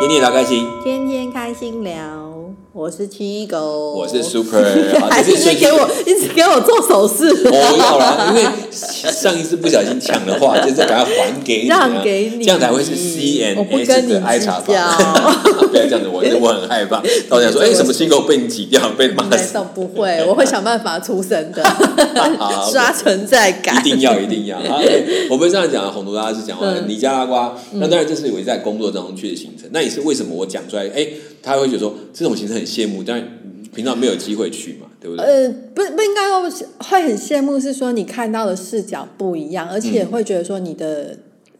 天天聊开心，天天开心聊，我是七狗，我是 Super，好，还是是 一直给我一直给我做手势，我要了，因为上一次不小心抢的话，就是把它还给你啊，让给你。这样才会是 C N S 跟你的爱茶计较。坊。不要这样子，我我很害怕。到时候说，哎，什么七狗被你挤掉，被骂死，倒不会，我会想办法出声的。好，刷存在感，一定要一定要。啊我们这样讲，洪都拉是讲完嗯尼加拉瓜，那当然这是我在工作当中去的行程。那也是为什么我讲出来，哎，他会觉得说这种行程很羡慕，但平常没有机会去嘛，对不对？呃，不不应该说会很羡慕，是说你看到的视角不一样，而嗯且会觉得说你的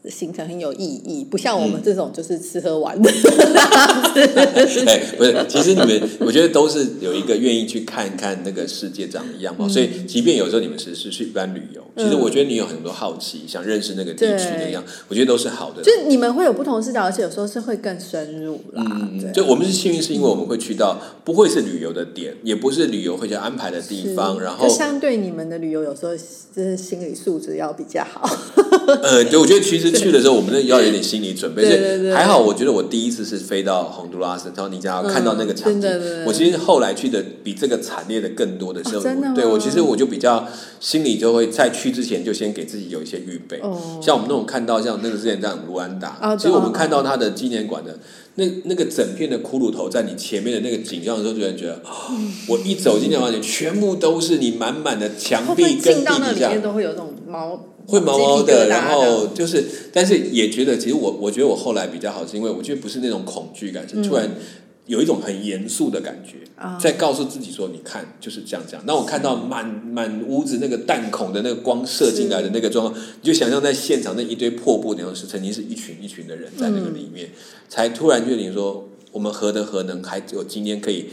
行程很有意义，不像我嗯们这种就是吃喝玩的。哎，不是，其实你们，我觉得都是有一个愿意去看看那个世界长的样貌，所以即便有时候你们只是去一般旅游，其实我觉得你有很多好奇，想认识那个地区的样，我觉得都是好的。就是你们会有不同的视角，而且有时候是会更深入啦。对嗯，就我们是幸运，是因为我们会去到不会是旅游的点，也不是旅游会去安排的地方，然后就相对你们的旅游，有时候就是心理素质要比较好。呃，对，我觉得其实去的时候，我们那要有点心理准备，所对对对以还好。我觉得我第一次是飞到洪都拉斯，到尼加拉，嗯看到那个场景。我其实后来去的比这个惨烈的更多的时候对我其实我就比较心里就会在去之前就先给自己有一些预备。哦像我们那种看到像那个之前在卢安达，哦其实我们看到他的纪念馆的那那个整片的骷髅头在你前面的那个景象的时候，就会觉得，哦我一走进那房间，全部都是你满满的会墙壁跟进到那地底下。里面都会有这种毛会毛毛的，然后就是，但是也觉得，其实我我觉得我后来比较好，是因为我觉得不是那种恐惧感，是突然有一种很严肃的感觉，啊。在告诉自己说，你看就是这样这样。那我看到满满屋子那个弹孔的那个光射进来的那个状况，你就想象在现场那一堆破布，然后是曾经是一群一群的人在那个里面，才突然决定说。我们何德何能，还有今天可以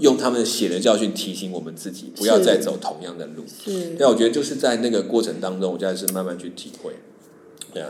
用他们写的教训提醒我们自己，不要再走同样的路。是对啊，我觉得就是在那个过程当中，我现在是慢慢去体会。对啊，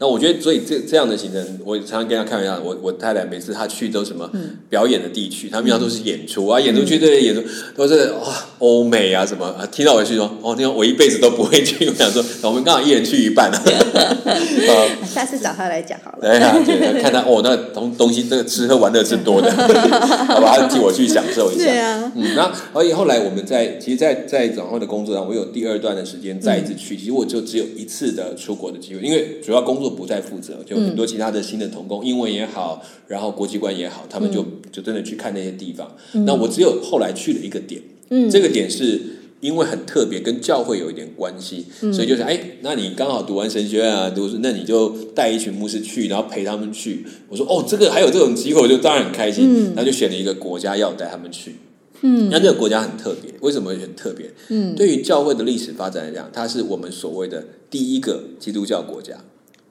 那我觉得，所以这这样的行程，我常常跟他开玩笑，我我太太每次她去都什么表演的地区，他们平常都是演出啊，演出去这些演出都是哇欧美啊什么啊，听到我去说哦，那个我一辈子都不会去，我想说，我们刚好一人去一半啊，啊，下次找他来讲好了。对啊，对，看他哦，那东东西这个吃喝玩乐是多的，好吧，替我去享受一下。对啊，嗯，那而且后来我们在其实在，在转换的工作上，我有第二段的时间再一次去，其实我就只有一次的出国的机会，因为主要工作不再负责，就很多其他的新的童工，英文也好，然后国际观也好，他们就、就真的去看那些地方。那我只有后来去了一个点，嗯这个点是。因为很特别，跟教会有一点关系，所以就是哎，那你刚好读完神学院啊，读那你就带一群牧师去，然后陪他们去。我说哦，这个还有这种机会，我就当然很开心。然后就选了一个国家要带他们去。嗯那这个国家很特别，为什么很特别？嗯，对于教会的历史发展来讲，它是我们所谓的第一个基督教国家。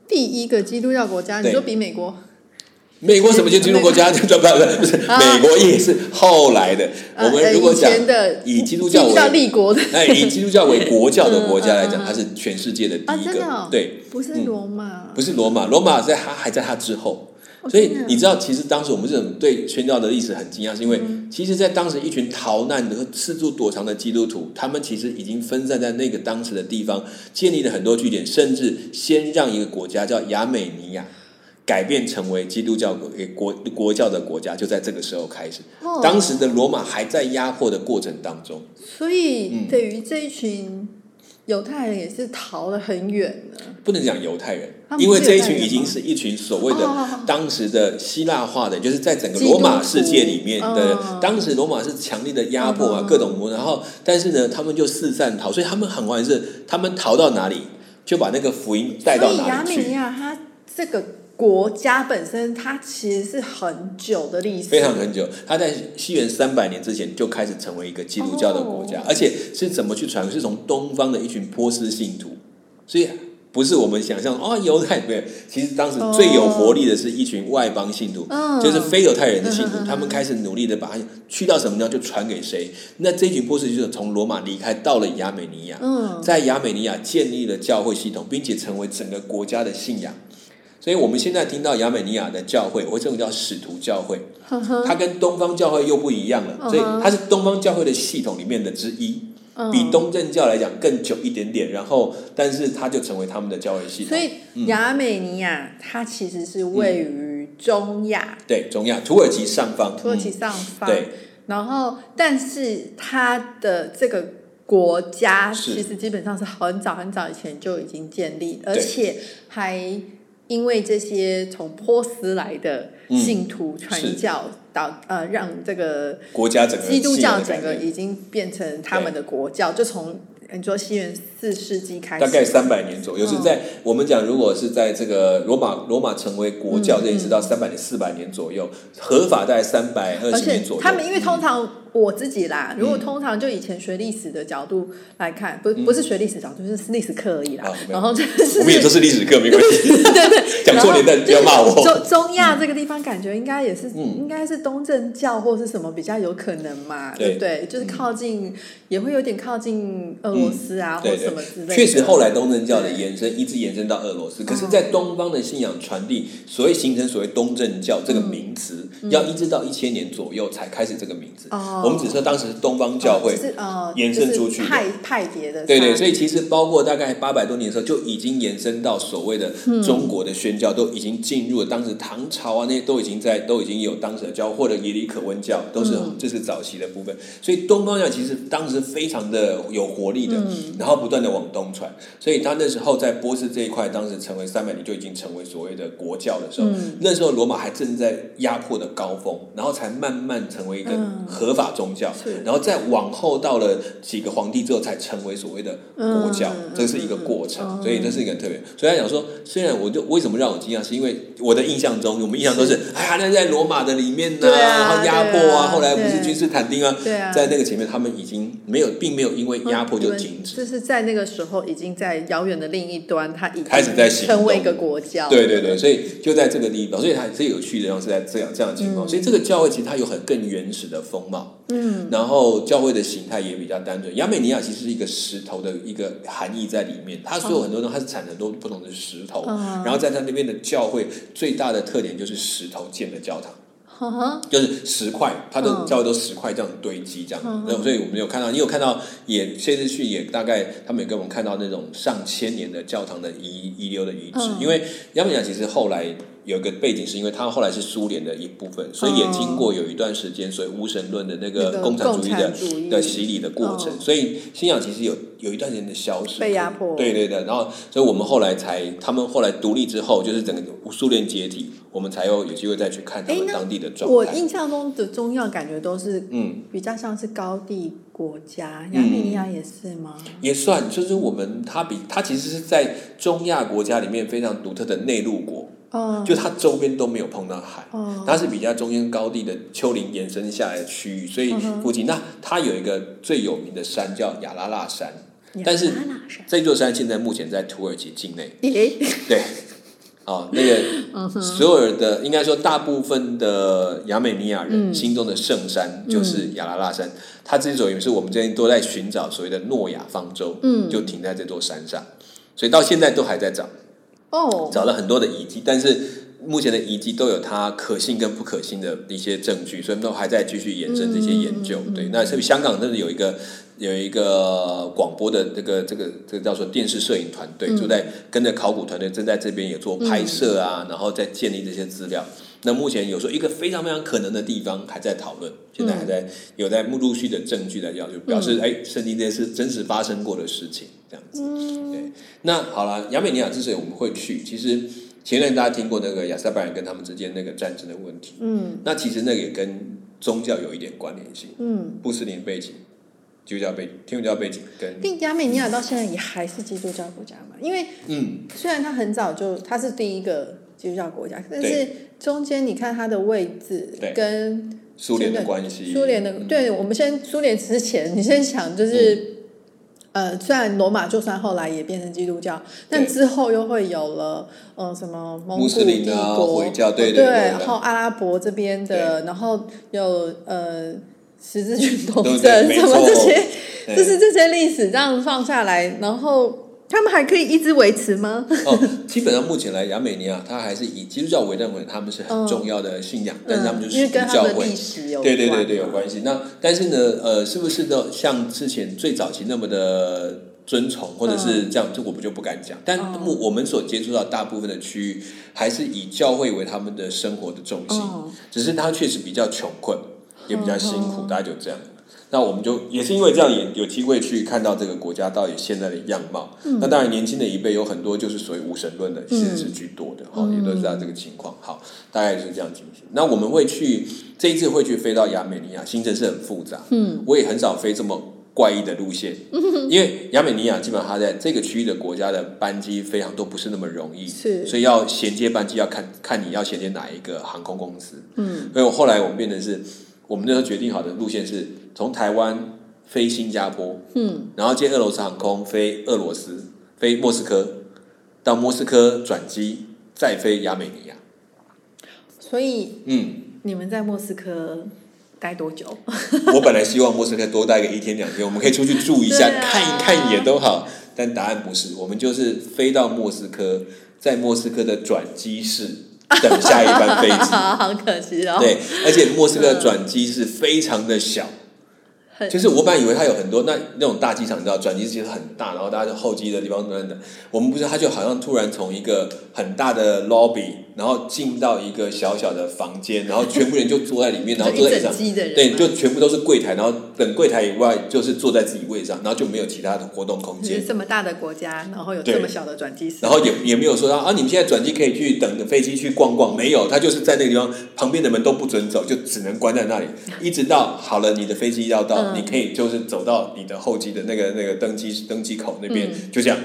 第一个基督教国家，你说比美国？美国什么叫基督国家？就不不不是，啊美国也是后来的。我们如果讲呃以基督教为立国的，哎，以基督教为国教的国家来讲，它是全世界的第啊一个。真的哦？对，不是罗马，不是罗马，罗马在它还在它之后。哦所以你知道，其实当时我们这种对宣教的历史很惊讶，是因为嗯其实，在当时一群逃难的和四处躲藏的基督徒，他们其实已经分散在那个当时的地方，建立了很多据点，甚至先让一个国家叫亚美尼亚改变成为基督教国国国教的国家，就在这个时候开始。哦当时的罗马还在压迫的过程当中。所以嗯等于这一群犹太人也是逃得很远的。不能讲犹太人因为这一群已经是一群所谓的当时的希腊化的，就是在整个罗马世界里面的哦，当时罗马是强力的压迫啊嗯，各种魔，然后但是呢，他们就四散逃，所以他们很快是，他们逃到哪里就把那个福音带到哪里去，美尼亚他这个国家本身，它其实是很久的历史，非常很久。它在西元三百年之前就开始成为一个基督教的国家，哦而且是怎么去传？是从东方的一群波斯信徒，所以。不是我们想象哦，犹太没有，其实当时最有活力的是一群外邦信徒，嗯就是非犹太人的信徒，他们开始努力的把它去到什么地方就传给谁。那这群波斯就是从罗马离开到了亚美尼亚，嗯，在亚美尼亚建立了教会系统，并且成为整个国家的信仰。所以我们现在听到亚美尼亚的教会，我这种叫使徒教会，它跟东方教会又不一样了，所以它是东方教会的系统里面的之一。嗯比东正教来讲更久一点点。然后，但是它就成为他们的教会系统。所以亚美尼亚它其实是位于中亚，对中亚土耳其上方，土耳其嗯上方。对然后，但是它的这个国家其实基本上是很早很早以前就已经建立，而且还因为这些从波斯来的信徒是传教，导呃让这个国家整个基督教整个已经变成他们的国教，就从你说西元四世纪开始，大概三百年左右，嗯。是在我们讲，如果是在这个罗马罗马成为国教，嗯这一直到三百年、四百年左右，合法大概三百二十年左右。他们因为通嗯常我自己啦，如果通常就以前学历史的角度来看，不不是学历史角度，就是历史课而已啦。然后就是我们也都是历史课，没关系。对对，讲错年代不要骂我。中中亚这个地方感觉应该也是，嗯。应该是东正教或是什么比较有可能嘛，对。对不对？就是靠近，也会有点靠近俄罗斯啊，或对。什么之类的。确实后来东正教的延伸一直延伸到俄罗斯，可是，哦在东方的信仰传递，所谓形成所谓东正教这个名词，要一直到一千年左右才开始这个名字。嗯哦。我们只说当时是东方教会是呃延伸出去派派别的，对对，所以其实包括大概八百多年的时候，就已经延伸到所谓的嗯。中国的宣教，都已经进入了当时唐朝啊，那些都已经在都已经有当时的教，或者耶里可温教，都是、嗯。这是早期的部分。所以东方教其实当时非常的有活力的，嗯。然后不断的往东传，所以他那时候在波斯这一块，当时成为三百年就已经成为所谓的国教的时候，嗯。那时候罗马还正在压迫的高峰，然后才慢慢成为一个嗯。合法宗教，是。然后再往后到了几个皇帝之后，才成为所谓的国教，嗯这是一个过程，嗯所以这是一个很特别。所以他讲说，虽然我就为什么让我惊讶，是因为我的印象中，我们印象都是，哎呀，那在罗马的里面呢、然后压迫啊啊，后来不是对君士坦丁啊，在那个前面，他们已经没有，并没有因为压迫就停止。就是在那个时候，已经在遥远的另一端，他已经开始在行成为一个国教。对对对，所以就在这个地方，所以它最有趣的地方是在这样这样的情况，所以这个教会其实它有很更原始的风貌，嗯，然后教会的形态也比较单纯。亚美尼亚其实是一个石头的一个含义在里面，它所有很多东西它是产很多不同的石头，嗯。然后在它那边的教会最大的特点就是石头建的教堂。就是石块，它的嗯教会都石块这样堆积这样，嗯。所以我们有看到，你有看到也这次去也大概他们也给我们看到那种上千年的教堂的遗遗留的遗址，嗯。因为亚美尼亚其实后来有一个背景，是因为它后来是苏联的一部分，所以也经过有一段时间所以无神论的那那个个共产主义的的洗礼的过程，嗯所以信仰其实有有一段时间的消失，被压迫对对对，然后所以我们后来才，他们后来独立之后，就是整个苏联解体，我们才有有机会再去看他们当地的状态。我印象中的中药感觉都是嗯，比较像是高地国家，亚美尼亚也是吗？也算，就是我们它比它其实是在中亚国家里面非常独特的内陆国，哦就它周边都没有碰到海。哦，它是比较中间高地的丘陵延伸下来的区域，所以附近那它有一个最有名的山叫亚拉腊山，但是这座山现在目前在土耳其境内。诶，对，哦，那嗯个所有的应该说大部分的亚美尼亚人嗯。心中的圣山就是亚拉腊山，它之所以是我们这边都在寻找所谓的诺亚方舟，嗯。就停在这座山上，所以到现在都还在找，哦，找了很多的遗迹，但是目前的遗迹都有它可信跟不可信的一些证据，所以都还在继续延伸这些研究。对，那是香港真的有一个有一个广播的这个这个这个叫做电视摄影团队，嗯就在跟着考古团队正在这边也做拍摄啊，然后再建立这些资料。那目前有时候一个非常非常可能的地方还在讨论，现在还在有在陆续的证据在要求表示哎，圣经这些是真实发生过的事情，这样子。对，那好了，亚美尼亚之所以我们会去，其实前面大家听过那个亚塞拜人跟他们之间那个战争的问题，嗯。那其实那个也跟宗教有一点关联性，嗯，穆斯林背景、基督教背景、天主教背景跟并亚美尼亚到现在也还是基督教国家嘛，因为嗯。虽然他很早就他是第一个基督教国家，但是中间你看它的位置跟苏联的关系，苏联的，嗯。对我们先苏联之前，你先想就是。呃，虽然罗马就算后来也变成基督教，但之后又会有了呃什么蒙古穆斯林帝啊国、回教对对然后阿拉伯这边的，然后有呃十字军东对征什么这些，就是这些历史这样放下来，然后他们还可以一直维持吗？哦，基本上目前来亚美尼亚，它还是以基督教为认为他们是很重要的信仰，但是他们就是教会跟他们的历。史有对对对对，有关系。那但是呢，呃，是不是都？像之前最早期那么的尊崇，或者是这样，这我们就不敢讲。但嗯目我们所接触到大部分的区域，还是以教会为他们的生活的重心。嗯只是他确实比较穷困，也比较辛苦，嗯大概就这样。那我们就也是因为这样，也有机会去看到这个国家到底现在的样貌。嗯那当然，年轻的一辈有很多就是属于无神论的，其实是居多的，哈、也都知道这个情况。好，大概就是这样进行。那我们会去这一次会去飞到亚美尼亚，行程是很复杂。嗯，我也很少飞这么。怪异的路线，因为亚美尼亚基本上它在这个区域的国家的班机非常都不是那么容易，是所以要衔接班机要看看你要衔接哪一个航空公司。嗯，所以我后来我们变成是，我们那时候决定好的路线是从台湾飞新加坡，嗯，然后接俄罗斯航空飞俄罗斯，飞莫斯科，到莫斯科转机，再飞亚美尼亚。所以嗯，你们在莫斯科待多久？我本来希望莫斯科多待个一天两天，我们可以出去住一下，啊看一看也都好。但答案不是，我们就是飞到莫斯科，在莫斯科的转机室等下一班飞机。好可惜哦。对，而且莫斯科转机是非常的小，就是我本来以为它有很多那那种大机场，你知道转机其实很大，然后大家就候机的地方等等。我们不是，它就好像突然从一个很大的 lobby，然后进到一个小小的房间，然后全部人就坐在里面，然后 坐在椅上。对，就全部都是柜台，然后等柜台以外就是坐在自己位上，然后就没有其他的活动空间就是。这么大的国家，然后有对这么小的转机室，然后也也没有说啊，你们现在转机可以去等飞机去逛逛，没有，他就是在那个地方旁边的门都不准走，就只能关在那里，一直到好了，你的飞机要到，嗯你可以就是走到你的候机的那个那个登机登机口那边，嗯就这样。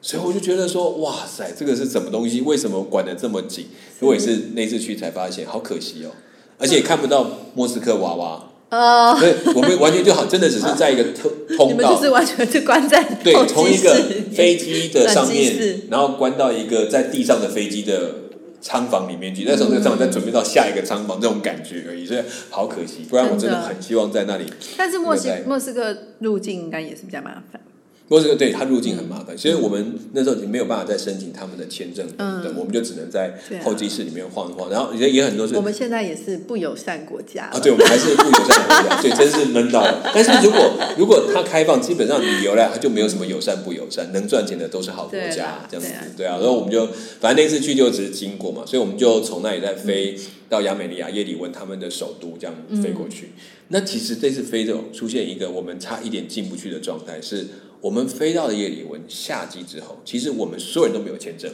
所以我就觉得说，哇塞，这个是什么东西？为什么管得这么紧？我也是那次去才发现，好可惜哦，而且也看不到莫斯科娃娃，哦，所以我们完全就好，真的只是在一个通通道们就，是完全是关在对从一个飞机的上面，然后关到一个在地上的飞机的仓房里面去。那时候那个舱房再准备到下一个仓房，这种感觉而已，所以好可惜。不然我真的很希望在那里。但是莫斯莫斯科入境应该也是比较麻烦。莫斯科对他入境很麻烦，所以我们那时候没有办法再申请他们的签证等等，我们就只能在候机室里面晃一晃。然后也也很多是我们现在也是不友善国家啊，对，我们还是不友善国家，对，真是闷到了。但是如果如果它开放，基本上旅游来，它就没有什么友善不友善，能赚钱的都是好国家这样子对啊，对啊。然后我们就反正那次去就只是经过嘛，所以我们就从那里再飞到亚美尼亚耶里温他们的首都，这样飞过去。那其实这次非洲出现一个我们差一点进不去的状态，是我们飞到了耶里文下机之后，其实我们所有人都没有签证。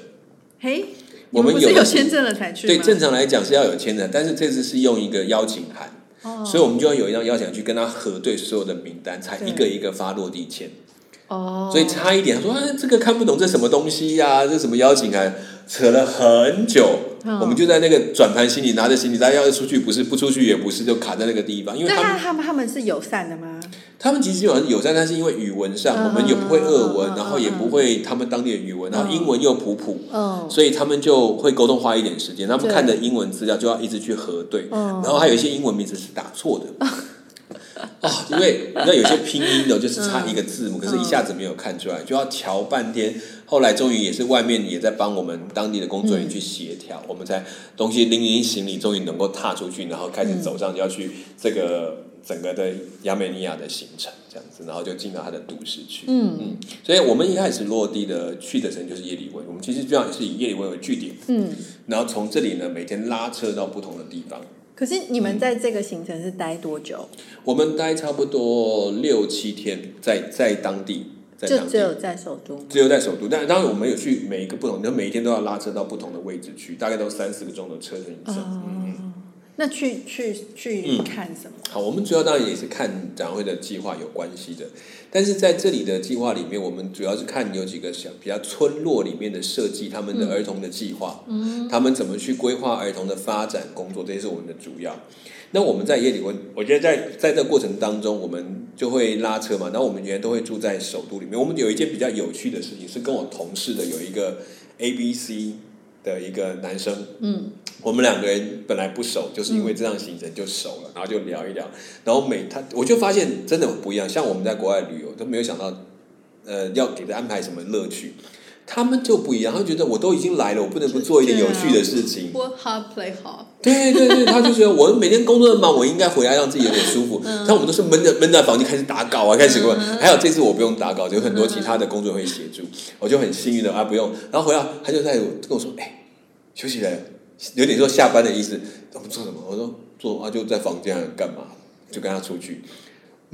嘿，我们有有签证了才去？对，正常来讲是要有签证，但是这次是用一个邀请函。哦所以我们就要有一张邀请函去跟他核对所有的名单，才一个一个发落地签。哦，所以差一点，他说啊，这个看不懂，这什么东西呀、这什么邀请函？扯了很久，嗯我们就在那个转盘行李，拿着行李袋要出去，不是不出去也不是，就卡在那个地方。因为他他们他们他们是友善的吗？他们其实有很友善，但是因为语文上、嗯我们也不会俄文，然后也不会他们当地的语文，然后英文又普普，嗯，所以他们就会沟通花一点时间。他们看的英文资料就要一直去核对，嗯。然后还有一些英文名字是打错的。啊，因为你知道有些拼音的，就是差一个字母，可是一下子没有看出来，就要瞧半天。后来终于也是外面也在帮我们当地的工作人员去协调，我们才东西拎拎行李，终于能够踏出去，然后开始走上要去这个整个的亚美尼亚的行程，这样子，然后就进到它的都市去。嗯嗯，所以我们一开始落地的去的城就是耶里温，我们其实主要是以耶里温为据点，嗯，然后从这里呢每天拉车到不同的地方。可是你们在这个行程是待多久？我们待差不多六七天在在当地，在当地就只有在首都。只有在首都，但当然我们有去每一个不同，就每一天都要拉车到不同的位置去，大概都三四个钟头车程以上。嗯嗯。那去去去嗯看什么？好，我们主要当然也是看展会的计划有关系的，但是在这里的计划里面，我们主要是看有几个小比较村落里面的设计，他们的儿童的计划，嗯，他们怎么去规划儿童的发展工作，这些是我们的主要。那我们在夜里我，我觉得在在这个过程当中，我们就会拉车嘛，然后我们原来都会住在首都里面。我们有一件比较有趣的事情，是跟我同事的有一个 A B C 的一个男生，嗯，我们两个人本来不熟，就是因为这样行程就熟了，然后就聊一聊，然后每他我就发现真的很不一样。像我们在国外旅游都没有想到，呃要给他安排什么乐趣。他们就不一样，他觉得我都已经来了，我不能不做一点有趣的事情。Work hard, play hard。对对对，他就觉得我每天工作那么忙，我应该回来让自己有点舒服。但我们都是闷着闷在房间开始打稿啊，开始问。还有这次我不用打稿，有很多其他的工作人会协助，我就很幸运的啊不用。然后回来他就在跟我说：“哎，休息了，有点说下班的意思。我们做什么？我说做啊，就在房间干嘛？就跟他出去。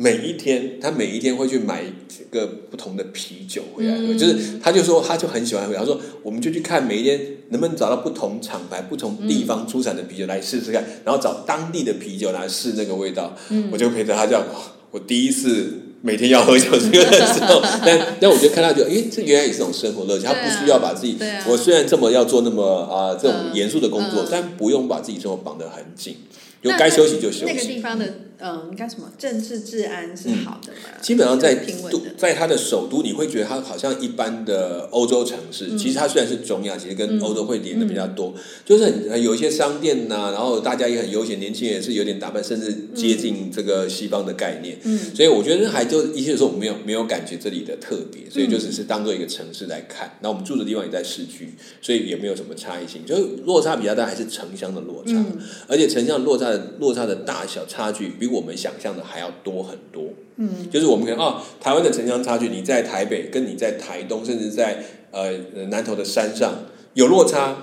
每一天，他每一天会去买几个不同的啤酒回来喝，就是他就说他就很喜欢喝，他说我们就去看每一天能不能找到不同厂牌、不同地方出产的啤酒来试试看，然后找当地的啤酒来试那个味道。我就陪着他这样，我第一次每天要喝酒 这个的时候，但但我就看到就，哎，这原来也是一种生活乐趣，他不需要把自己，我虽然这么要做那么啊、这种嗯。严肃的工作，嗯。但不用把自己生活绑得很紧，就该休息就休那个息。地方的嗯，应该什么政治治安是好的嘛？基本上在都。在它的首都，你会觉得它好像一般的欧洲城市。嗯其实它虽然是中亚，其实跟欧洲会连的比较多，就是很有一些商店呐、然后大家也很悠闲，年轻人也是有点打扮，甚至接近这个西方的概念。嗯，所以我觉得还就一些时候我们没有没有感觉这里的特别，所以就只是当做一个城市来看。那我们住的地方也在市区，所以也没有什么差异性，就是落差比较大，还是城乡的落差。嗯而且城乡落差的落差的大小差距比我们想象的还要多很多。嗯，就是我们可能哦，台湾的城乡差距，你在台北跟你在台东，甚至在呃呃南投的山上有落差，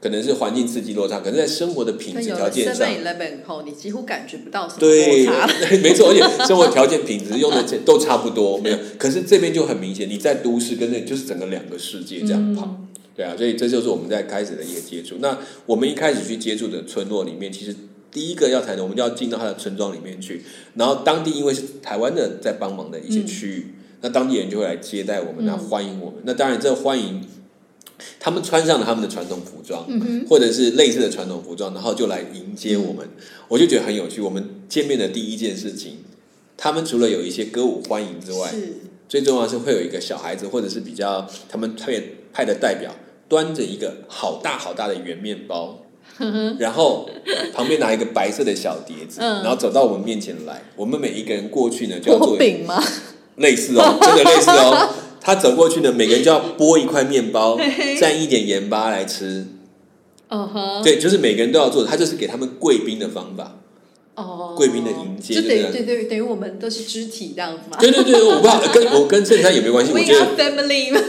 可能是环境刺激落差，可能在生活的品质条件上你几乎感觉不到什么对落差。没错，而且生活条件、品质用的这都差不多，没有。可是这边就很明显，你在都市跟那就是整个两个世界这样跑，对啊，所以这就是我们在开始的一个接触。那我们一开始去接触的村落里面，其实第一个要谈的，我们就要进到他的村庄里面去，然后当地因为是台湾的在帮忙的一些区域，那当地人就会来接待我们，那欢迎我们。那当然，这个欢迎。他们穿上了他们的传统服装，或者是类似的传统服装，然后就来迎接我们，我就觉得很有趣。我们见面的第一件事情，他们除了有一些歌舞欢迎之外，最重要的是会有一个小孩子，或者是比较他们特别派的代表，端着一个好大好大的圆面包，然后旁边拿一个白色的小碟子，嗯然后走到我们面前来。我们每一个人过去呢，就要做薄饼吗？类似哦，真的类似哦。他走过去呢，每个人就要剥一块面包，蘸一点盐巴来吃。嗯哼，对，就是每个人都要做的，他就是给他们贵宾的方法。哦，贵宾的迎接就等于对对，等于我们都是肢体这样子嘛。对对对，我不知道跟我跟圣山有没有关系，我觉得。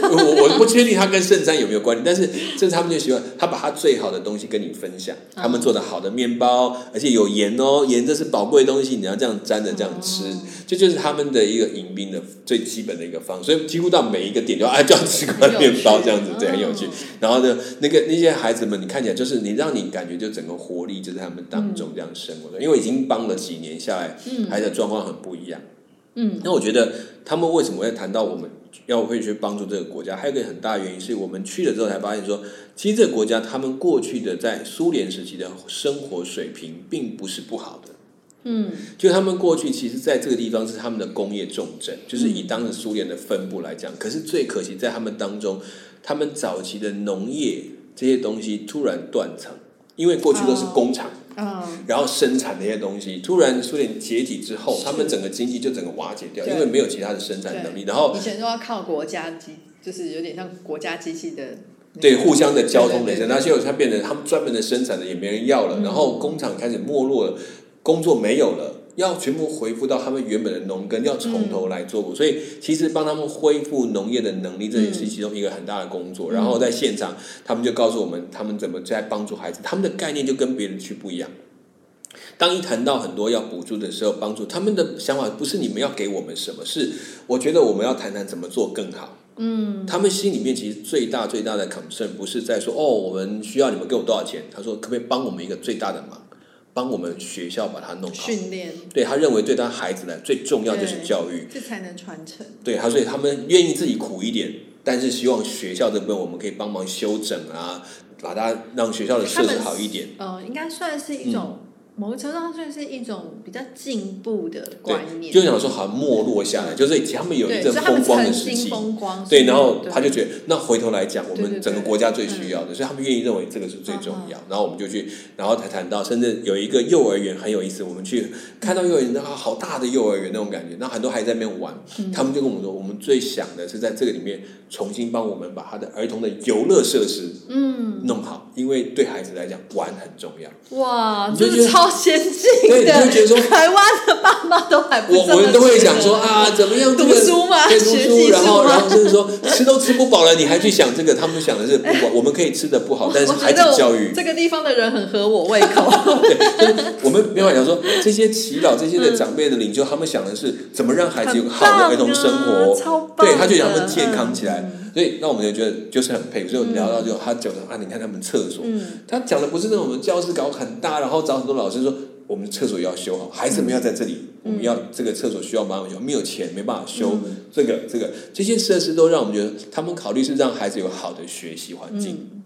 我我不确定他跟圣山有没有关系，但是这是他们就喜欢他把他最好的东西跟你分享，他们做的好的面包，而且有盐哦，盐这是宝贵的东西，你要这样沾着这样吃，这就是他们的一个迎宾的最基本的一个方式，所以几乎到每一个点就啊就要吃块面包这样子，对，很有趣。然后呢，那个那些孩子们，你看起来就是你让你感觉就整个活力就在他们当中这样生活的，因为已经帮了几年下来，孩子的状况很不一样。嗯，那我觉得他们为什么会谈到我们要会去帮助这个国家，还有一个很大原因是我们去了之后才发现说，其实这个国家他们过去的在苏联时期的生活水平并不是不好的。嗯，就他们过去其实在这个地方是他们的工业重镇，就是以当时苏联的分布来讲，可是最可惜在他们当中，他们早期的农业这些东西突然断层，因为过去都是工厂。嗯，然后生产那些东西，突然苏联解体之后，他们整个经济就整个瓦解掉，因为没有其他的生产能力。然后以前都要靠国家机，就是有点像国家机器的。对互相的交通那现在它变成他们专门的生产的也没人要了，然后工厂开始没落了，工作没有了。要全部恢复到他们原本的农耕，要从头来做过，所以其实帮他们恢复农业的能力，这也是其中一个很大的工作。然后在现场，他们就告诉我们，他们怎么在帮助孩子，他们的概念就跟别人去不一样。当一谈到很多要补助的时候，帮助他们的想法不是你们要给我们什么，是我觉得我们要谈谈怎么做更好。嗯，他们心里面其实最大最大的 concern 不是在说哦，我们需要你们给我多少钱，他说可不可以帮我们一个最大的忙，帮我们学校把它弄好。训练，对他认为对他孩子呢最重要就是教育，这才能传承。对他，所以他们愿意自己苦一点，但是希望学校这边我们可以帮忙修整啊，把它让学校的设置好一点。呃，应该算是一种某个程度上算是一种比较进步的观念，就想说好像没落下来，就是他们有一阵风光的时期，风光，对，然后他就觉得，那回头来讲，我们整个国家最需要的，所以他们愿意认为这个是最重要。然后我们就去，然后才谈到，甚至有一个幼儿园很有意思，我们去看到幼儿园，那好大的幼儿园那种感觉，那很多孩子在那边玩，他们就跟我们说，我们最想的是在这个里面重新帮我们把他的儿童的游乐设施嗯弄好，因为对孩子来讲玩很重要。哇，这是超先进。对，你就觉得说，台湾的爸妈都还不我我们都会讲说啊，怎么样读书嘛，读书，然后然后就是说吃都吃不饱了，你还去想这个？他们想的是不，我们可以吃的不好，但是孩子教育这个地方的人很合我胃口。对，我们没法讲说这些祈祷这些的长辈的领袖，他们想的是怎么让孩子有好的儿童生活，对，他就让他们健康起来。所以那我们就觉得就是很佩服。所以聊到就他讲的啊，你看他们厕所，他讲的不是那种教室搞很大，然后找很多老师说。我们厕所要修好，孩子们要在这里，我们要这个厕所需要帮忙修，没有钱没办法修，这个这个这些设施都让我们觉得他们考虑是让孩子有好的学习环境，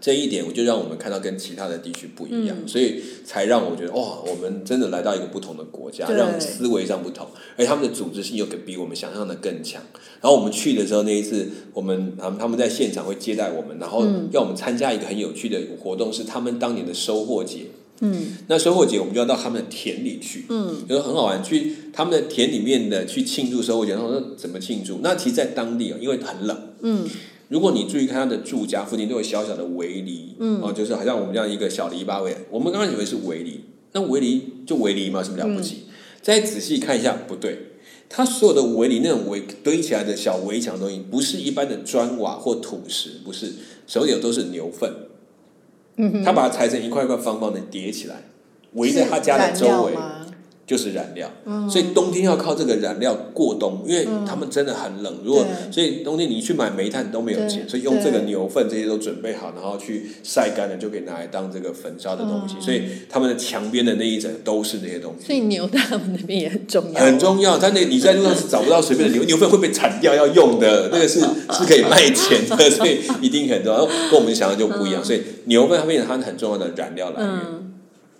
这一点我就让我们看到跟其他的地区不一样，所以才让我觉得哇，我们真的来到一个不同的国家，让思维上不同，而他们的组织性又比我们想象的更强。然后我们去的时候那一次，我们他们他们在现场会接待我们，然后要我们参加一个很有趣的活动，是他们当年的收获节。嗯，那收获节我们就要到他们的田里去，嗯，就是很好玩，去他们的田里面的去庆祝收获节。然后说怎么庆祝？那其实，在当地啊，因为很冷，嗯，如果你注意看他的住家附近都有小小的围篱，嗯，哦，就是好像我们这样一个小篱笆围，我们刚刚以为是围篱，那围篱就围篱嘛，什么了不起？再仔细看一下，不对，它所有的围篱那种围堆起来的小围墙东西，不是一般的砖瓦或土石，不是，手有都是牛粪。他把它裁成一块块方方的叠起来，围在他家的周围。就是燃料，所以冬天要靠这个燃料过冬，因为他们真的很冷。如果所以冬天你去买煤炭都没有钱，所以用这个牛粪这些都准备好，然后去晒干了就可以拿来当这个焚烧的东西。所以他们的墙边的那一整都是这些东西。所以牛在他们那边也很重要，很重要。但那你在路上是找不到随便的牛 牛粪会被铲掉要用的，那个是是可以卖钱的，所以一定很重要。跟我们想的就不一样，所以牛粪它变成它很重要的燃料来源。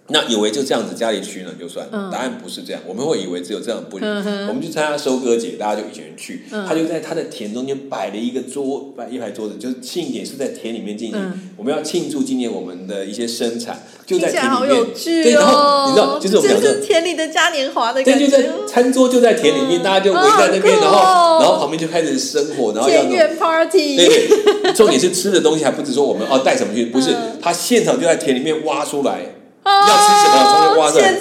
那以为就这样子家里取暖就算，答案不是这样。我们会以为只有这样不理。我们去参加收割节，大家就一群人去，他就在他的田中间摆了一个桌，摆一排桌子，就是庆典是在田里面进行。我们要庆祝今年我们的一些生产，就在田里面。对，然后你知道，就是我们讲的田里的嘉年华的感觉。对，就在餐桌就在田里面，大家就围在那边，然后然后旁边就开始生火，然后要。田园 party。对，重点是吃的东西，还不止说我们哦带什么去，不是，他现场就在田里面挖出来。要吃什么？从那挖出来，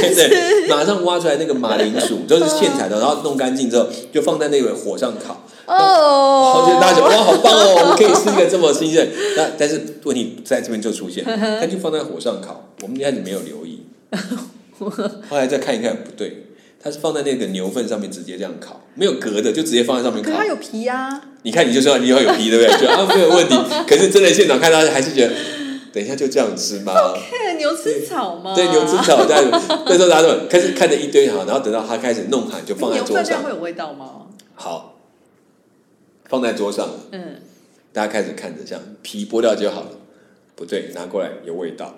对对，马上挖出来那个马铃薯，就是现采的，然后弄干净之后，就放在那个火上烤。哦，我觉得大家觉得哇，好棒哦，我们可以吃一个这么新鲜。那但是问题在这边就出现，它就放在火上烤。我们一开始没有留意，后来再看一看，不对，它是放在那个牛粪上面直接这样烤，没有隔的，就直接放在上面烤。它有皮啊！你看，你就说你要有皮，对不对？就啊，没有问题。可是真的现场看到，还是觉得。等一下就这样吃吗？OK，牛吃草吗？对，牛吃草。但那时候大家都开始看着一堆好，然后等到他开始弄好，就放在桌上。会有味道吗？好，放在桌上。嗯，大家开始看着，这样皮剥掉就好了。不对，拿过来有味道，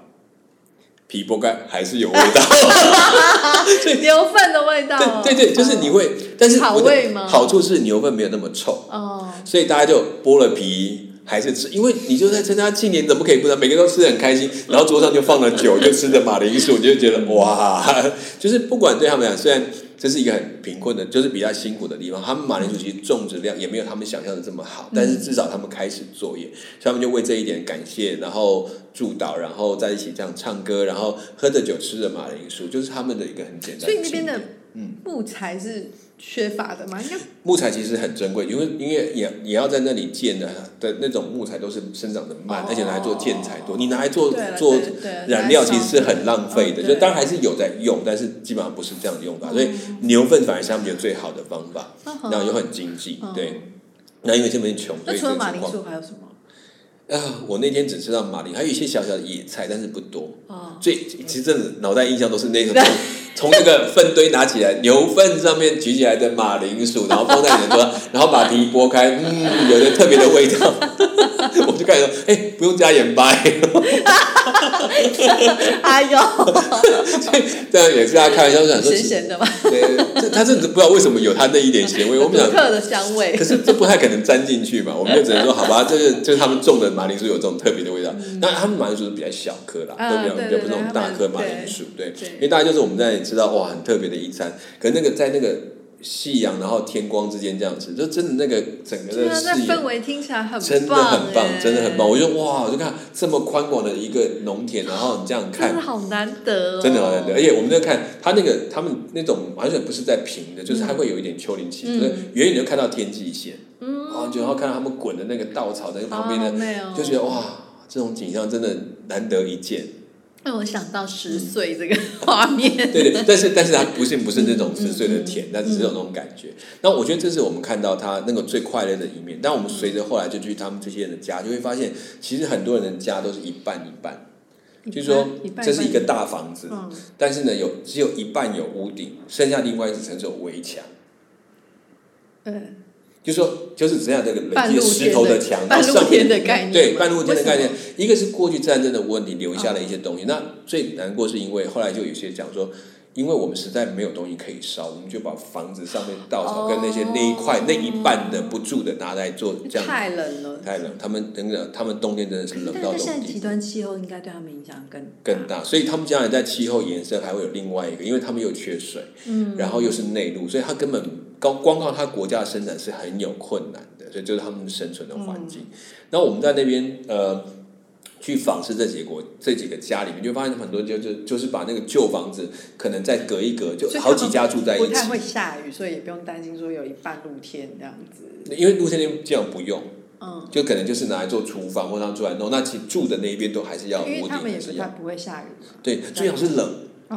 皮剥开还是有味道。牛粪的味道。对对对，就是你会，但是好味吗？好处是牛粪没有那么臭哦，所以大家就剥了皮。还是吃，因为你就在参加庆典，怎么可以不知道？每个人都吃的很开心，然后桌上就放了酒，就吃着马铃薯，就觉得哇，就是不管对他们讲，虽然这是一个很贫困的，就是比较辛苦的地方，他们马铃薯其实种植量也没有他们想象的这么好，但是至少他们开始作业，所以他们就为这一点感谢，然后祝祷，然后在一起这样唱歌，然后喝着酒，吃着马铃薯，就是他们的一个很简单。所以那边的嗯木材是。缺乏的嘛，应该木材其实很珍贵，因为因为也也要在那里建的的那种木材都是生长的慢，而且拿来做建材多，你拿来做做燃料其实是很浪费的，就当然还是有在用，但是基本上不是这样的用法，所以牛粪反而是他们最好的方法，然后又很经济，对。那因为这边穷，所以除了马铃薯还有什么？啊，我那天只吃到马铃，还有一些小小的野菜，但是不多。哦，最其实真的脑袋印象都是那个。从这个粪堆拿起来，牛粪上面举起来的马铃薯，然后放在你的桌上，然后把皮剥开，嗯，有的特别的味道。我就开始说，哎，不用加盐巴。哎呦，这样也是大家开玩笑想说，咸咸的嘛，对，他甚至不知道为什么有他那一点咸味。我们想，独特的香味可。是这不太可能沾进去嘛，我们就只能说好吧，这是就是他们种的马铃薯有这种特别的味道。那他们马铃薯是比较小颗啦，啊都比较对比较不是那对种大颗马铃薯，对对，因为大家就是我们在吃到哇很特别的一餐，可是那个在那个夕阳然后天光之间这样子，就真的那个整个的视野那氛围听起来很真的很棒，哎真的很棒。我就哇，我就看这么宽广的一个农田，然后你这样看真的，好难得哦，真的好难得。而且我们在看它那个，他们那种完全不是在平的，就是它会有一点丘陵气，嗯就是远远就看到天际线，嗯，然后就然后看到他们滚的那个稻草在旁边好的，就觉得哇，这种景象真的难得一见。让我想到十岁这个 画面。对对，但是但是它不是不是那种十岁的嗯甜，它只是有那种感觉。那我觉得这是我们看到他那个最快乐的一面。但我们随着后来就去他们这些人的家，就会发现，其实很多人的家都是一半一半。就是说这是一个大房子，嗯但是呢，有只有一半有屋顶，剩下另外一层是有围墙。嗯，就说就是这样这个半露累积石头的墙，然 半露后上面天的概念对半露天的概念，一个是过去战争的问题留下了一些东西。那最难过是因为后来就有些讲说，因为我们实在没有东西可以烧，我们就把房子上面稻草跟那些那一块、哦那一半的不住的拿来做这样。太冷了，太冷，他们真的，他们冬天真的是冷到但到冬底现在极端气候应该对他们影响更更大，所以他们将来在气候延伸还会有另外一个，因为他们又缺水，嗯，然后又是内陆，所以他根本光光靠他国家的生产是很有困难的，所以就是他们生存的环境。那、我们在那边呃去访视这几个国这几个家里面，就发现很多就就就是把那个旧房子可能再隔一隔，就好几家住在一起不太，会下雨，所以也不用担心说有一半露天这样子。因为露天那边这样不用。嗯，就可能就是拿来做厨房或者他们出来弄，那其实住的那一边都还是要有屋顶，因为他们也是要不太不会下雨嘛。对，最好是冷，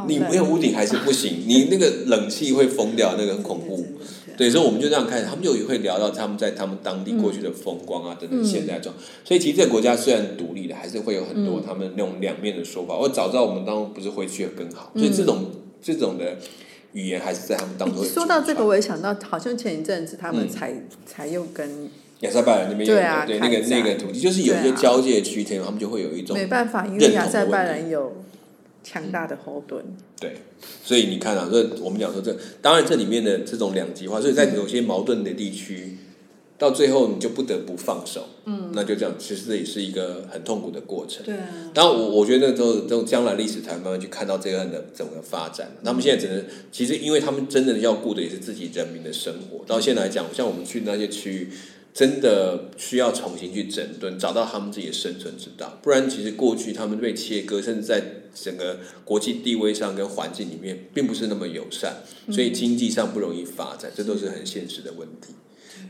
你没有屋顶还是不行，你那个冷气会疯掉，那个很恐怖。对。所以我们就这样开始，他们就会聊到他们在他们当地过去的风光啊，等等现在状。所以其实这个国家虽然独立了，还是会有很多他们那种两面的说法。我早知道我们当中不是回去的更好，所以这种这种的语言还是在他们当中会说到这个，我也想到，好像前一阵子他们嗯才、才又跟亚塞拜然那边有对啊对那个那个土地，就是有一些交界区，他们就会有一种没办法，因为亚塞拜然有强大的后盾。对，所以你看啊，这我们讲说这，当然这里面的这种两极化，所以在有些矛盾的地区，到最后你就不得不放手，嗯，那就这样，其实这也是一个很痛苦的过程。对啊，当然我我觉得这种这种将来历史才慢慢去看到这样的整个发展。他们现在只能，其实因为他们真的要顾的也是自己人民的生活。到现在来讲，像我们去那些区域，真的需要重新去整顿，找到他们自己的生存之道。不然，其实过去他们被切割，甚至在整个国际地位上跟环境里面，并不是那么友善，所以经济上不容易发展，这都是很现实的问题。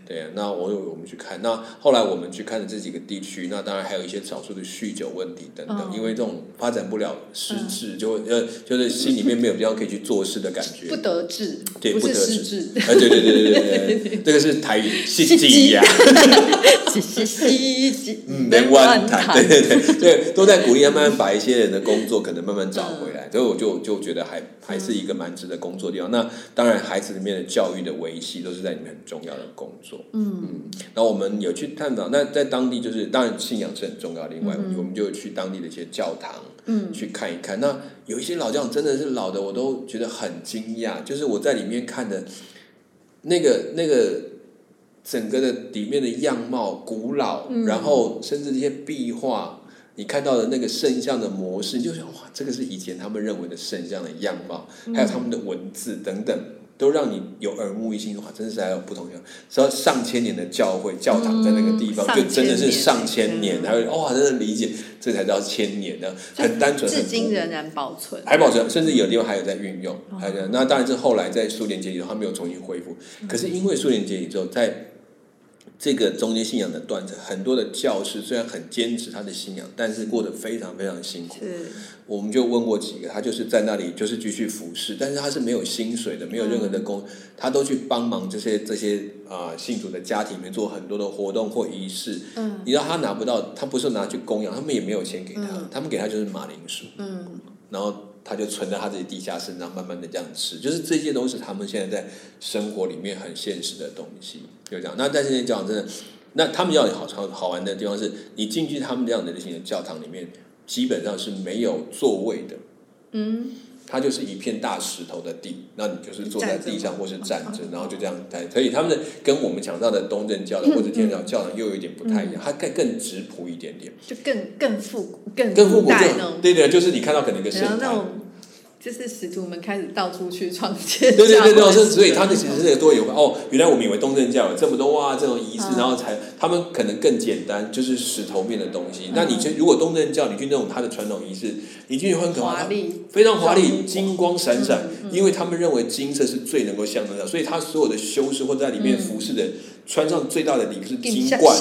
对啊，那我我们去看，那后来我们去看的这几个地区，那当然还有一些少数的酗酒问题等等，哦因为这种发展不了失智，就会呃就是心里面没有地方可以去做事的感觉不。得志，对不得志哎，对对对对对 对，这个是台语，是是鸡呀，嘻嘻嗯，能万谈，对对对对，都在鼓励他慢慢把一些人的工作可能慢慢找回来，所以我就就觉得还还是一个蛮值得工作的地方。那当然，孩子里面的教育的维系都是在里面很重要的工作。嗯。然后我们有去探讨，那在当地就是当然信仰是很重要，另外我们就去当地的一些教堂，嗯，去看一看。那有一些老教堂真的是老的，我都觉得很惊讶，就是我在里面看的那个那个整个的里面的样貌古老，然后甚至这些壁画，你看到的那个圣像的模式，你就想哇，这个是以前他们认为的圣像的样貌，还有他们的文字等等。都让你有耳目一新，哇，真是还有不同样。说上千年的教会教堂在那个地方，嗯就真的是上上千年，千年还有哇，真的理解，这才叫千年呢，很单纯，至很今仍然保存。还保存，甚至有地方还有在运用，还有那当然是后来在苏联解体之后，他没有重新恢复。可是因为苏联解体之后，在这个中间信仰的断层，很多的教士虽然很坚持他的信仰，但是过得非常非常辛苦。是，我们就问过几个，他就是在那里就是继续服侍，但是他是没有薪水的，没有任何的工，他都去帮忙这些这些啊、呃信徒的家庭里面做很多的活动或仪式。嗯你知道他拿不到，他不是拿去供养，他们也没有钱给他，嗯他们给他就是马铃薯。嗯，然后他就存在他自己地下室，然后慢慢的这样吃，就是这些都是他们现在在生活里面很现实的东西，就这样。那但是那教堂真的，那他们要有好好好玩的地方是，你进去他们这样的类型的教堂里面，基本上是没有座位的。嗯，它就是一片大石头的地，那你就是坐在地上或是站着，然后就这样待。所以他们的跟我们讲到的东正教的或者天主教教堂又有一点不太一样，它更更质朴一点点，就更更复古、更更复古。代那种。对对，就是你看到可能一个圣堂。就是使徒们开始到处去创建，对对对对，所以他们其实是多有哦。原来我们以为东正教有这么多哇，这种仪式，然后才他们可能更简单，就是石头面的东西。那你去如果东正教，你去那种他的传统仪式，你进去会很华丽，非常华丽，金光闪闪，因为他们认为金色是最能够象征的，所以他所有的修饰或在里面服饰的穿上最大的礼是金冠，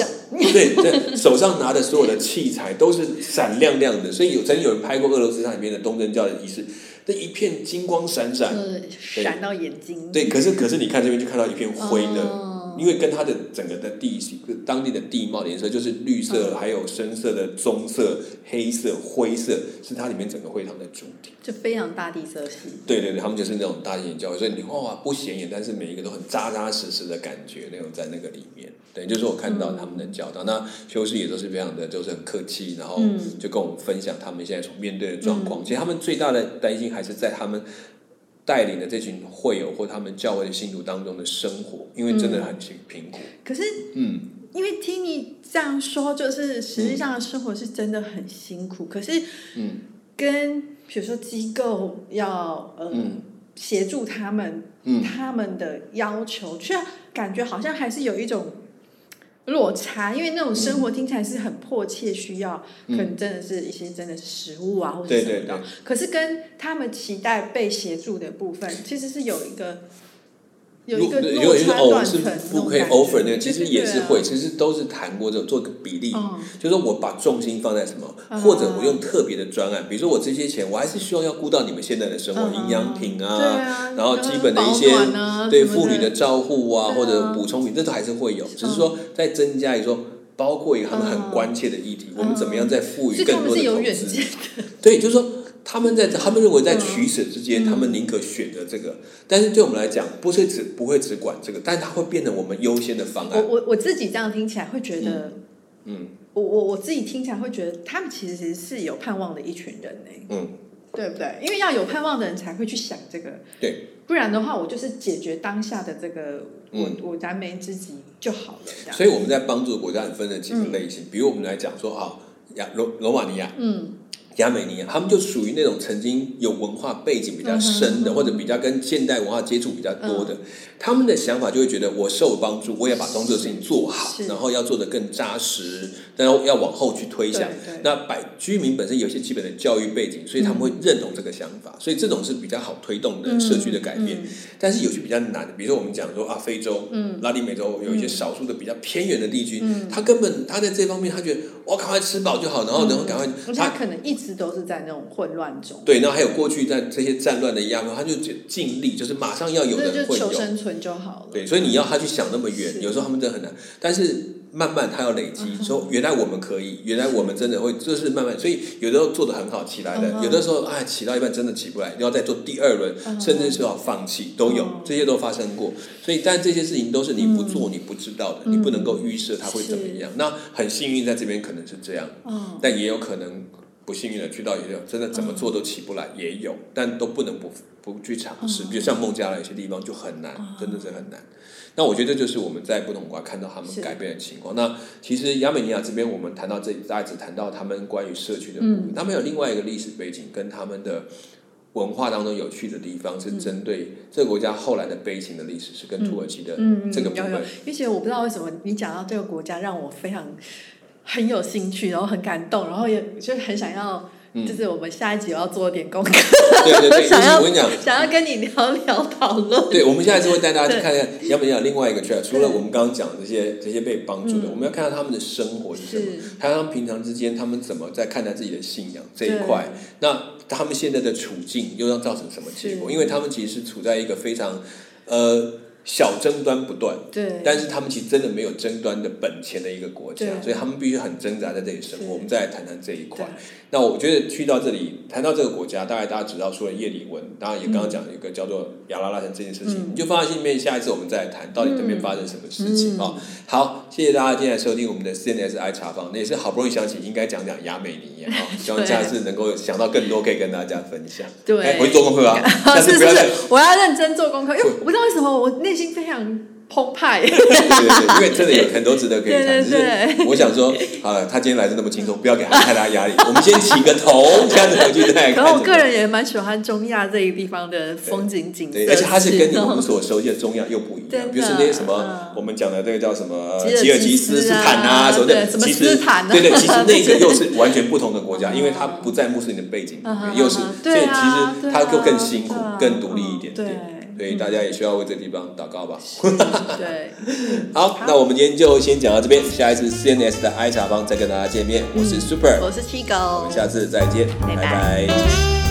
对对，手上拿的所有的器材都是闪亮亮的，所以有曾经有人拍过俄罗斯它里面的东正教的仪式。那一片金光闪闪，闪到眼睛。对，可是可是你看这边就看到一片灰的。因为跟它的整个的地形、当地的地貌的颜色，就是绿色，还有深色的棕色、黑色、灰色，是它里面整个会堂的主题。就非常大地色系。对对对，他们就是那种大地教会，所以你哇不显眼，但是每一个都很扎扎实实的感觉，那种在那个里面。对，就是我看到他们的教导，那修士也都是非常的，就是很客气，然后就跟我们分享他们现在所面对的状况。其实他们最大的担心还是在他们。带领的这群会友或他们教会的信徒当中的生活，因为真的很贫贫苦。可是，嗯，因为听你这样说，就是实际上的生活是真的很辛苦。可是，嗯，跟比如说机构要呃协助他们，他们的要求，却感觉好像还是有一种。落差，因为那种生活听起来是很迫切需要，可能真的是一些真的是食物啊，或者什么的。可是跟他们期待被协助的部分，其实是有一个。有一个落差断层不可以 offer 那个，其实也是会，其实都是谈过这种做个比例，就是说我把重心放在什么，或者我用特别的专案，比如说我这些钱，我还是希望要顾到你们现在的生活，营养品啊，然后基本的一些对妇女的照护啊，或者补充品，这都还是会有，只是说再增加，一说包括一个他们很关切的议题，我们怎么样再赋予更多的投资？对，就是说。他们在他们认为在取舍之间，他们宁可选择这个。但是对我们来讲，不是只不会只管这个，但是它会变成我们优先的方案。我我我自己这样听起来会觉得，嗯，我我我自己听起来会觉得，他们其实是有盼望的一群人呢。嗯，对不对？因为要有盼望的人才会去想这个。对，不然的话，我就是解决当下的这个，我我燃眉之急就好了。所以我们在帮助国家，分了几个类型。比如我们来讲说啊，亚罗罗马尼亚，嗯。亚美尼亚，他们就属于那种曾经有文化背景比较深的，或者比较跟现代文化接触比较多的。他们的想法就会觉得，我受帮助，我也把工作事情做好，然后要做的更扎实，然后要往后去推想。那百居民本身有些基本的教育背景，所以他们会认同这个想法，所以这种是比较好推动的社区的改变。但是有些比较难的，比如说我们讲说啊，非洲、拉丁美洲有一些少数的比较偏远的地区，他根本他在这方面他觉得我赶快吃饱就好，然后然后赶快他可能一直都是在那种混乱中。对，然后还有过去在这些战乱的压迫，他就尽力就是马上要有人会有。就好了。对，所以你要他去想那么远，有时候他们真的很难。但是慢慢他要累积，说原来我们可以，原来我们真的会，就是慢慢。所以有的时候做的很好，起来的；有的时候哎，起到一半真的起不来，要再做第二轮，甚至是要放弃，都有，这些都发生过。所以，但这些事情都是你不做你不知道的，你不能够预设他会怎么样。那很幸运在这边可能是这样，但也有可能。不幸运的去到一个真的怎么做都起不来，也有，但都不能不不去尝试。比如像孟加拉有些地方就很难，真的是很难。那我觉得这就是我们在不同国家看到他们改变的情况。那其实亚美尼亚这边我们谈到这里，大家只谈到他们关于社区的部分，他们有另外一个历史背景跟他们的文化当中有趣的地方，是针对这个国家后来的悲情的历史，是跟土耳其的这个部分。并且我不知道为什么你讲到这个国家，让我非常。很有兴趣，然后很感动，然后也就很想要，就是我们下一集要做点功课，对对 对，想要我跟你讲，想要跟你聊聊讨论。对，我们下一次会带大家去看一下，要不要另外一个 track，除了我们刚刚讲这些这些被帮助的，我们要看到他们的生活是什么，还有他们平常之间他们怎么在看待自己的信仰这一块，那他们现在的处境又要造成什么结果？因为他们其实是处在一个非常呃。小争端不断，对，但是他们其实真的没有争端的本钱的一个国家，所以他们必须很挣扎在这里生活。我们再来谈谈这一块。那我觉得去到这里谈到这个国家，大概大家知道，除了叶里文，当然也刚刚讲了一个叫做亚拉拉城这件事情，你就放在心里面。下一次我们再来谈到底这边发生什么事情啊？好，谢谢大家今天来收听我们的 CNSI 茶坊，那也是好不容易想起应该讲讲亚美尼亚。样啊！希望下次能够想到更多可以跟大家分享。对，哎，回去做功课啊！下次是是不要再是，我要认真做功课，因为我不知道为什么我内心非常澎湃。对对对，因为真的有很多值得可以谈。对对只是我想说，好了，他今天来的那么轻松，不要给他太大压力。我们先起个头，这样子回去再然后我个人也蛮喜欢中亚这一地方的风景景色，对，而且它是跟你们所熟悉的中亚又不一样，比如说那些什么嗯我们讲的这个叫什么吉尔吉斯斯坦啊什么的，其实斯坦啊对对，其实那个又是 完全不同的国家，嗯因为它不在穆斯林的背景又是嗯所以其实它就更辛苦更独立一点对点。所以大家也需要为这个地方祷告吧。对，好，那我们今天就先讲到这边，下一次 CNS 的 I 茶坊再跟大家见面。我是 Super，我是七我们，下次再见，拜拜。拜拜